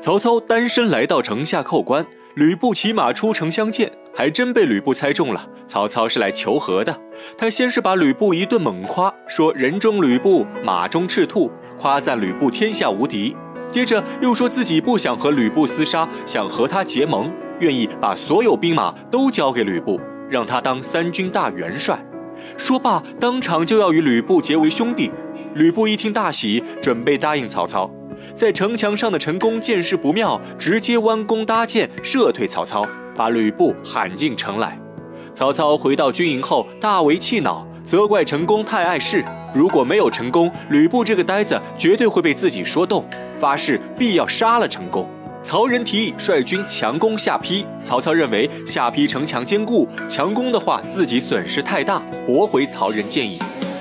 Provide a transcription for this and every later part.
曹操单身来到城下叩关，吕布骑马出城相见，还真被吕布猜中了。曹操是来求和的。他先是把吕布一顿猛夸，说人中吕布，马中赤兔，夸赞吕布天下无敌。接着又说自己不想和吕布厮杀，想和他结盟，愿意把所有兵马都交给吕布，让他当三军大元帅。说罢，当场就要与吕布结为兄弟。吕布一听大喜，准备答应曹操。在城墙上的陈宫见势不妙，直接弯弓搭箭，射退曹操，把吕布喊进城来。曹操回到军营后，大为气恼，责怪陈宫太碍事。如果没有陈宫，吕布这个呆子绝对会被自己说动，发誓必要杀了陈宫。曹仁提议率军强攻下邳，曹操认为下邳城墙坚固，强攻的话自己损失太大，驳回曹仁建议。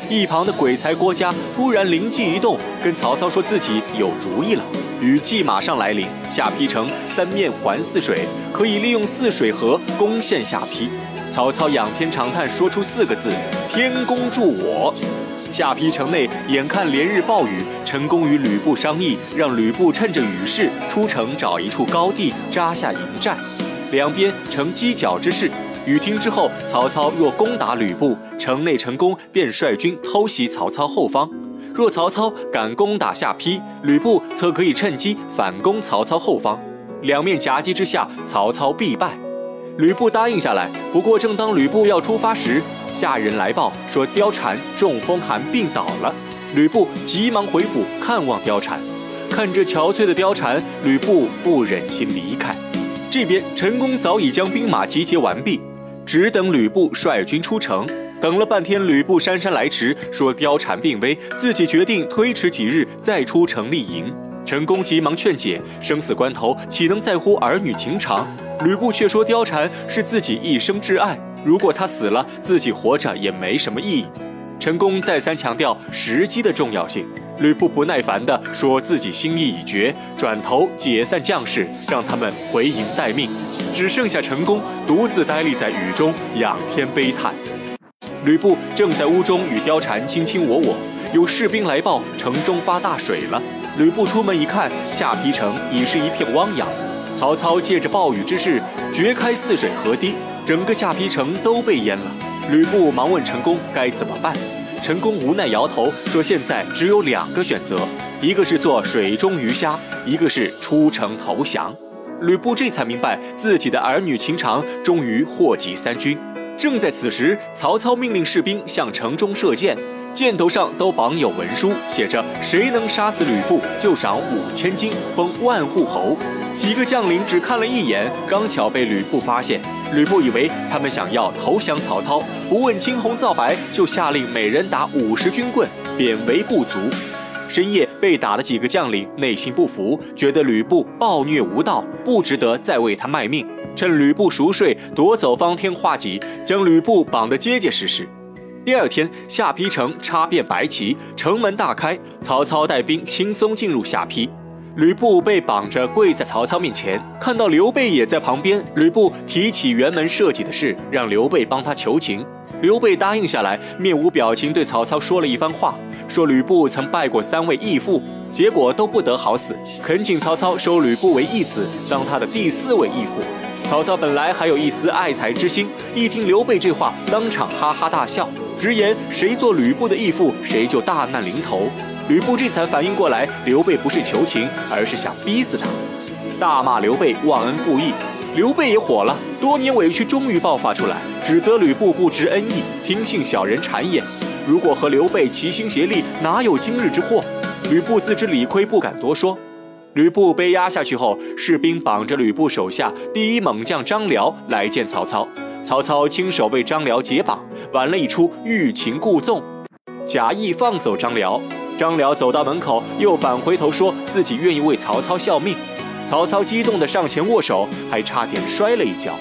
一旁的鬼才郭嘉突然灵机一动，跟曹操说自己有主意了。雨季马上来临，下邳城三面环泗水，可以利用泗水河攻陷下邳。曹操仰天长叹，说出四个字：“天公助我。”下邳城内眼看连日暴雨，陈宫与吕布商议，让吕布趁着雨势出城，找一处高地扎下营寨，两边成犄角之势。雨停之后，曹操若攻打吕布，城内成功，便率军偷袭曹操后方；若曹操敢攻打下邳，吕布则可以趁机反攻曹操后方。两面夹击之下，曹操必败。吕布答应下来。不过，正当吕布要出发时，下人来报说貂蝉中风寒病倒了。吕布急忙回府看望貂蝉，看着憔悴的貂蝉，吕布不忍心离开。这边陈宫早已将兵马集结完毕。只等吕布率军出城，等了半天，吕布姗姗来迟，说貂蝉病危，自己决定推迟几日再出城立营。陈宫急忙劝解，生死关头岂能在乎儿女情长？吕布却说貂蝉是自己一生挚爱，如果她死了，自己活着也没什么意义。陈宫再三强调时机的重要性，吕布不耐烦地说自己心意已决，转头解散将士，让他们回营待命。只剩下陈宫独自呆立在雨中，仰天悲叹。吕布正在屋中与貂蝉卿卿我我，有士兵来报城中发大水了。吕布出门一看，下邳城已是一片汪洋。曹操借着暴雨之势掘开泗水河堤，整个下邳城都被淹了。吕布忙问陈宫该怎么办，陈宫无奈摇头说：“现在只有两个选择，一个是做水中鱼虾，一个是出城投降。”吕布这才明白自己的儿女情长终于祸及三军。正在此时，曹操命令士兵向城中射箭，箭头上都绑有文书，写着谁能杀死吕布，就赏五千金，封万户侯。几个将领只看了一眼，刚巧被吕布发现。吕布以为他们想要投降曹操，不问青红皂白，就下令每人打五十军棍，贬为部卒。深夜被打的几个将领内心不服，觉得吕布暴虐无道，不值得再为他卖命。趁吕布熟睡，夺走方天画戟，将吕布绑得结结实实。第二天，下邳城插遍白旗，城门大开，曹操带兵轻松进入下邳。吕布被绑着跪在曹操面前，看到刘备也在旁边，吕布提起辕门射戟的事，让刘备帮他求情。刘备答应下来，面无表情对曹操说了一番话。说吕布曾拜过三位义父，结果都不得好死，恳请曹操收吕布为义子，当他的第四位义父。曹操本来还有一丝爱才之心，一听刘备这话，当场哈哈大笑，直言谁做吕布的义父，谁就大难临头。吕布这才反应过来，刘备不是求情，而是想逼死他，大骂刘备忘恩负义。刘备也火了，多年委屈终于爆发出来，指责吕布不知恩义，听信小人谗言。如果和刘备齐心协力，哪有今日之祸？吕布自知理亏，不敢多说。吕布被压下去后，士兵绑着吕布手下第一猛将张辽来见曹操。曹操亲手为张辽解绑，玩了一出欲擒故纵，假意放走张辽。张辽走到门口，又返回头说自己愿意为曹操效命。曹操激动地上前握手，还差点摔了一跤。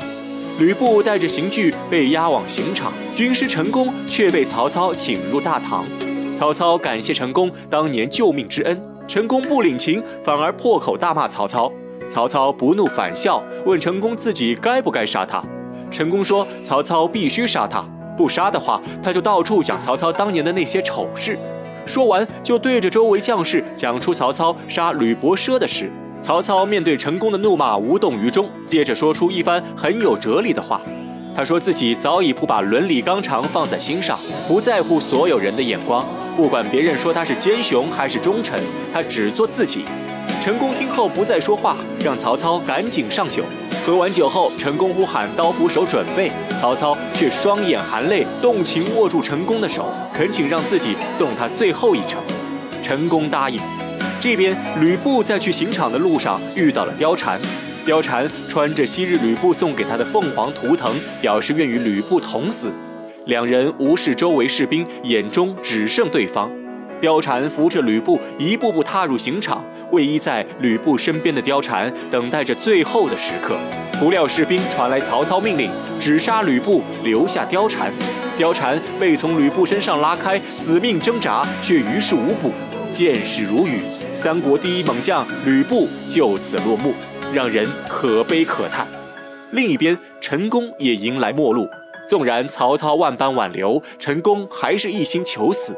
吕布带着刑具被押往刑场，军师陈宫却被曹操请入大堂。曹操感谢陈宫当年救命之恩，陈宫不领情，反而破口大骂曹操。曹操不怒反笑，问陈宫自己该不该杀他。陈宫说：“曹操必须杀他，不杀的话，他就到处讲曹操当年的那些丑事。”说完，就对着周围将士讲出曹操杀吕伯奢的事。曹操面对陈宫的怒骂无动于衷，接着说出一番很有哲理的话。他说自己早已不把伦理纲常放在心上，不在乎所有人的眼光，不管别人说他是奸雄还是忠臣，他只做自己。陈宫听后不再说话，让曹操赶紧上酒。喝完酒后，陈宫呼喊刀斧手准备，曹操却双眼含泪，动情握住陈宫的手，恳请让自己送他最后一程。陈宫答应。这边吕布在去刑场的路上遇到了貂蝉。貂蝉穿着昔日吕布送给她的凤凰图腾，表示愿与吕布同死。两人无视周围士兵，眼中只剩对方。貂蝉扶着吕布一步步踏入刑场，位依在吕布身边的貂蝉等待着最后的时刻。不料士兵传来曹操命令，只杀吕布，留下貂蝉。貂蝉被从吕布身上拉开，死命挣扎，却于事无补。箭矢如雨，三国第一猛将吕布就此落幕。让人可悲可叹。另一边，陈宫也迎来末路。纵然曹操万般挽留，陈宫还是一心求死。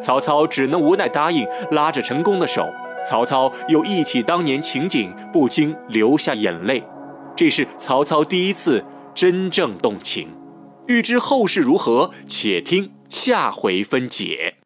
曹操只能无奈答应，拉着陈宫的手。曹操又忆起当年情景，不禁流下眼泪。这是曹操第一次真正动情。欲知后事如何，且听下回分解。